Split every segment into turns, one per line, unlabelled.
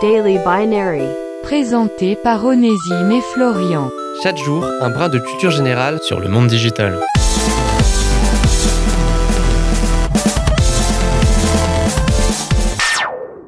Daily Binary.
Présenté par Onésime et Florian.
Chaque jour, un brin de culture générale
sur le monde digital.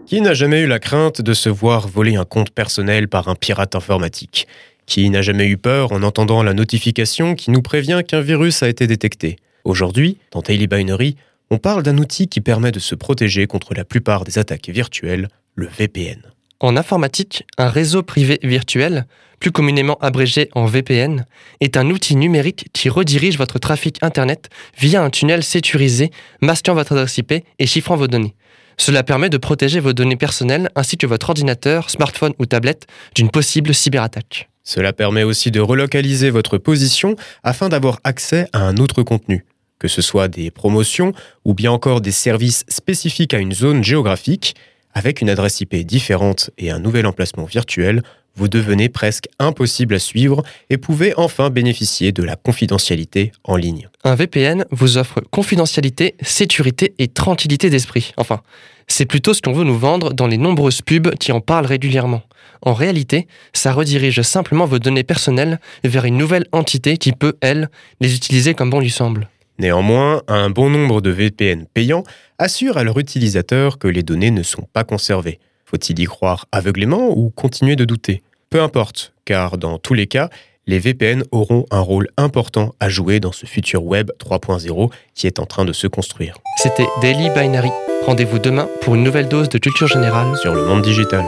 Qui n'a jamais eu la crainte de se voir voler un compte personnel par un pirate informatique? Qui n'a jamais eu peur en entendant la notification qui nous prévient qu'un virus a été détecté? Aujourd'hui, dans Daily Binary, on parle d'un outil qui permet de se protéger contre la plupart des attaques virtuelles, le VPN.
En informatique, un réseau privé virtuel, plus communément abrégé en VPN, est un outil numérique qui redirige votre trafic Internet via un tunnel sécurisé, masquant votre adresse IP et chiffrant vos données. Cela permet de protéger vos données personnelles ainsi que votre ordinateur, smartphone ou tablette d'une possible cyberattaque.
Cela permet aussi de relocaliser votre position afin d'avoir accès à un autre contenu que ce soit des promotions ou bien encore des services spécifiques à une zone géographique, avec une adresse IP différente et un nouvel emplacement virtuel, vous devenez presque impossible à suivre et pouvez enfin bénéficier de la confidentialité en ligne.
Un VPN vous offre confidentialité, sécurité et tranquillité d'esprit. Enfin, c'est plutôt ce qu'on veut nous vendre dans les nombreuses pubs qui en parlent régulièrement. En réalité, ça redirige simplement vos données personnelles vers une nouvelle entité qui peut, elle, les utiliser comme bon lui semble.
Néanmoins, un bon nombre de VPN payants assurent à leurs utilisateurs que les données ne sont pas conservées. Faut-il y croire aveuglément ou continuer de douter? Peu importe, car dans tous les cas, les VPN auront un rôle important à jouer dans ce futur web 3.0 qui est en train de se construire.
C'était Daily Binary. Rendez-vous demain pour une nouvelle dose de culture générale
sur le monde digital.